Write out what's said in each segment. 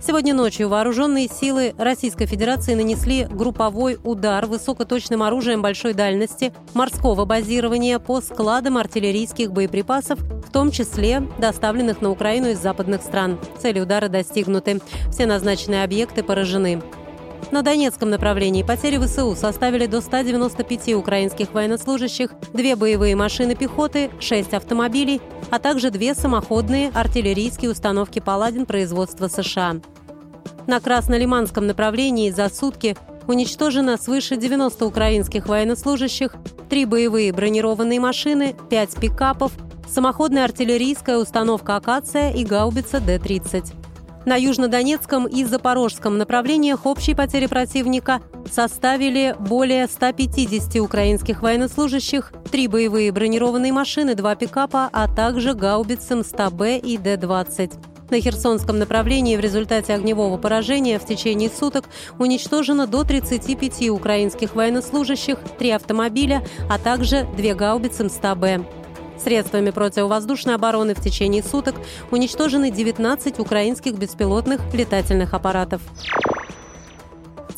Сегодня ночью вооруженные силы Российской Федерации нанесли групповой удар высокоточным оружием большой дальности морского базирования по складам артиллерийских боеприпасов, в том числе доставленных на Украину из западных стран. Цели удара достигнуты. Все назначенные объекты поражены. На Донецком направлении потери ВСУ составили до 195 украинских военнослужащих, две боевые машины пехоты, шесть автомобилей, а также две самоходные артиллерийские установки «Паладин» производства США. На Краснолиманском направлении за сутки уничтожено свыше 90 украинских военнослужащих, три боевые бронированные машины, пять пикапов, самоходная артиллерийская установка «Акация» и гаубица Д-30. На Южнодонецком и Запорожском направлениях общие потери противника составили более 150 украинских военнослужащих, три боевые бронированные машины, два пикапа, а также гаубицы МСТА-Б и Д-20. На Херсонском направлении в результате огневого поражения в течение суток уничтожено до 35 украинских военнослужащих, три автомобиля, а также две гаубицы МСТА-Б. Средствами противовоздушной обороны в течение суток уничтожены 19 украинских беспилотных летательных аппаратов.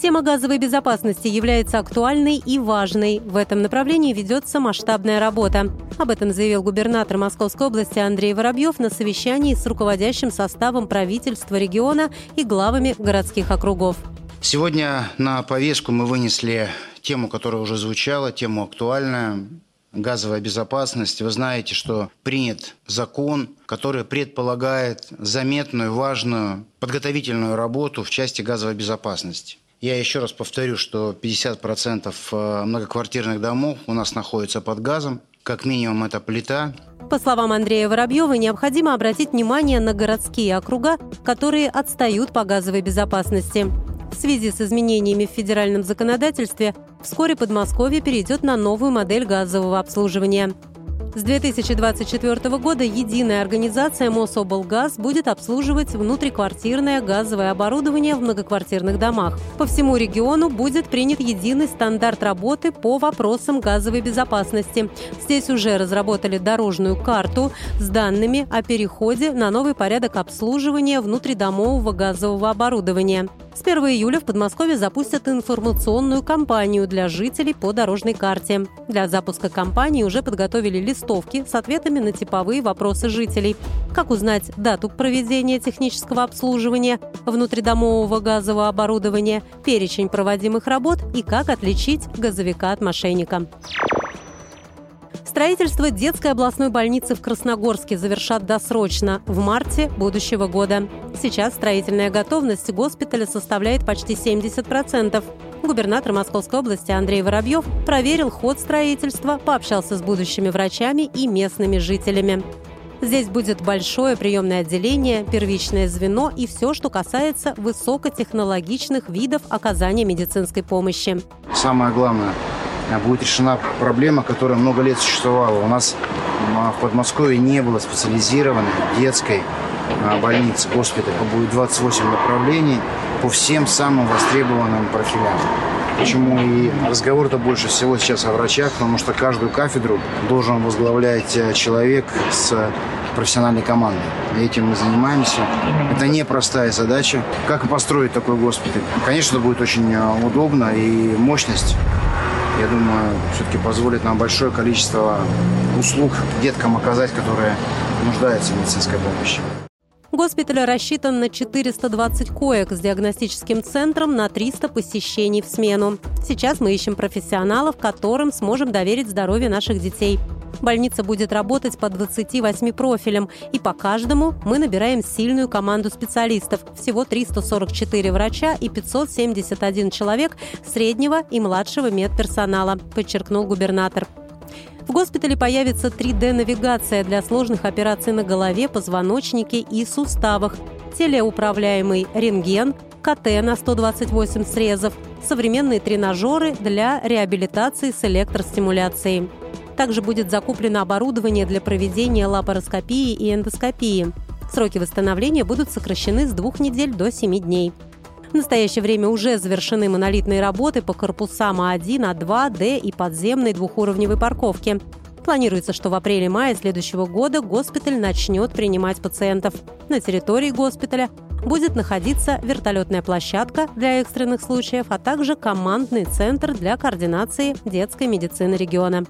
Тема газовой безопасности является актуальной и важной. В этом направлении ведется масштабная работа. Об этом заявил губернатор Московской области Андрей Воробьев на совещании с руководящим составом правительства региона и главами городских округов. Сегодня на повестку мы вынесли тему, которая уже звучала, тему актуальную газовая безопасность. Вы знаете, что принят закон, который предполагает заметную, важную подготовительную работу в части газовой безопасности. Я еще раз повторю, что 50% э, многоквартирных домов у нас находятся под газом. Как минимум это плита. По словам Андрея Воробьева, необходимо обратить внимание на городские округа, которые отстают по газовой безопасности. В связи с изменениями в федеральном законодательстве вскоре Подмосковье перейдет на новую модель газового обслуживания – с 2024 года единая организация Мособлгаз будет обслуживать внутриквартирное газовое оборудование в многоквартирных домах. По всему региону будет принят единый стандарт работы по вопросам газовой безопасности. Здесь уже разработали дорожную карту с данными о переходе на новый порядок обслуживания внутридомового газового оборудования. С 1 июля в Подмосковье запустят информационную кампанию для жителей по дорожной карте. Для запуска кампании уже подготовили листовки с ответами на типовые вопросы жителей. Как узнать дату проведения технического обслуживания внутридомового газового оборудования, перечень проводимых работ и как отличить газовика от мошенника. Строительство детской областной больницы в Красногорске завершат досрочно в марте будущего года. Сейчас строительная готовность госпиталя составляет почти 70%. Губернатор Московской области Андрей Воробьев проверил ход строительства, пообщался с будущими врачами и местными жителями. Здесь будет большое приемное отделение, первичное звено и все, что касается высокотехнологичных видов оказания медицинской помощи. Самое главное будет решена проблема, которая много лет существовала. У нас в Подмосковье не было специализированной детской а, больницы, госпиталя. Будет 28 направлений по всем самым востребованным профилям. Почему и разговор-то больше всего сейчас о врачах, потому что каждую кафедру должен возглавлять э, человек с профессиональной командой. И этим мы занимаемся. Это непростая задача. Как построить такой госпиталь? Конечно, будет очень э, удобно и мощность я думаю, все-таки позволит нам большое количество услуг деткам оказать, которые нуждаются в медицинской помощи. Госпиталь рассчитан на 420 коек с диагностическим центром на 300 посещений в смену. Сейчас мы ищем профессионалов, которым сможем доверить здоровье наших детей. Больница будет работать по 28 профилям, и по каждому мы набираем сильную команду специалистов. Всего 344 врача и 571 человек среднего и младшего медперсонала, подчеркнул губернатор. В госпитале появится 3D-навигация для сложных операций на голове, позвоночнике и суставах, телеуправляемый рентген, КТ на 128 срезов, современные тренажеры для реабилитации с электростимуляцией. Также будет закуплено оборудование для проведения лапароскопии и эндоскопии. Сроки восстановления будут сокращены с двух недель до семи дней. В настоящее время уже завершены монолитные работы по корпусам А1, А2, Д и подземной двухуровневой парковки. Планируется, что в апреле-мае следующего года госпиталь начнет принимать пациентов. На территории госпиталя будет находиться вертолетная площадка для экстренных случаев, а также командный центр для координации детской медицины региона.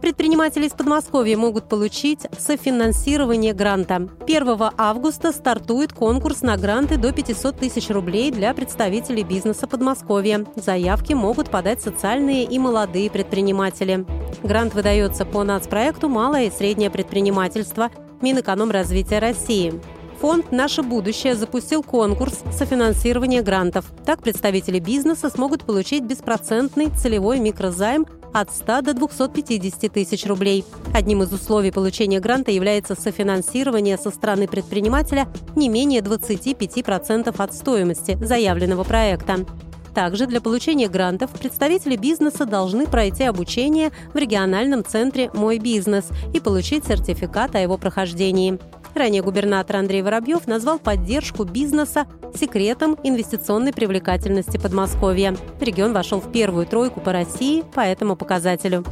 Предприниматели из Подмосковья могут получить софинансирование гранта. 1 августа стартует конкурс на гранты до 500 тысяч рублей для представителей бизнеса Подмосковья. Заявки могут подать социальные и молодые предприниматели. Грант выдается по нацпроекту «Малое и среднее предпринимательство» Минэкономразвития России. Фонд «Наше будущее» запустил конкурс софинансирования грантов. Так представители бизнеса смогут получить беспроцентный целевой микрозайм от 100 до 250 тысяч рублей. Одним из условий получения гранта является софинансирование со стороны предпринимателя не менее 25% от стоимости заявленного проекта. Также для получения грантов представители бизнеса должны пройти обучение в региональном центре «Мой бизнес» и получить сертификат о его прохождении. Ранее губернатор Андрей Воробьев назвал поддержку бизнеса секретом инвестиционной привлекательности Подмосковья. Регион вошел в первую тройку по России по этому показателю.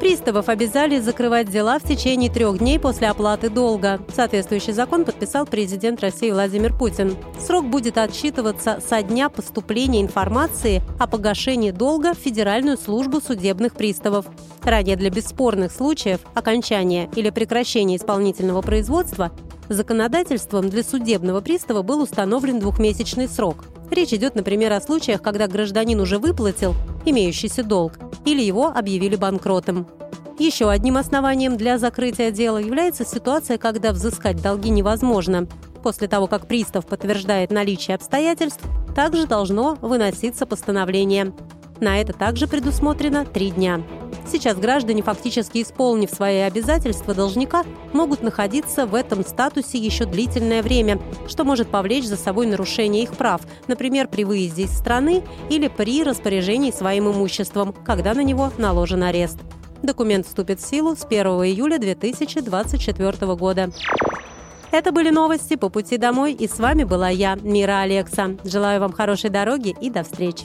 Приставов обязали закрывать дела в течение трех дней после оплаты долга. Соответствующий закон подписал президент России Владимир Путин. Срок будет отсчитываться со дня поступления информации о погашении долга в Федеральную службу судебных приставов. Ранее для бесспорных случаев окончания или прекращения исполнительного производства законодательством для судебного пристава был установлен двухмесячный срок. Речь идет, например, о случаях, когда гражданин уже выплатил имеющийся долг или его объявили банкротом. Еще одним основанием для закрытия дела является ситуация, когда взыскать долги невозможно. После того, как пристав подтверждает наличие обстоятельств, также должно выноситься постановление. На это также предусмотрено три дня. Сейчас граждане, фактически исполнив свои обязательства должника, могут находиться в этом статусе еще длительное время, что может повлечь за собой нарушение их прав, например, при выезде из страны или при распоряжении своим имуществом, когда на него наложен арест. Документ вступит в силу с 1 июля 2024 года. Это были новости по пути домой, и с вами была я, Мира Алекса. Желаю вам хорошей дороги и до встречи.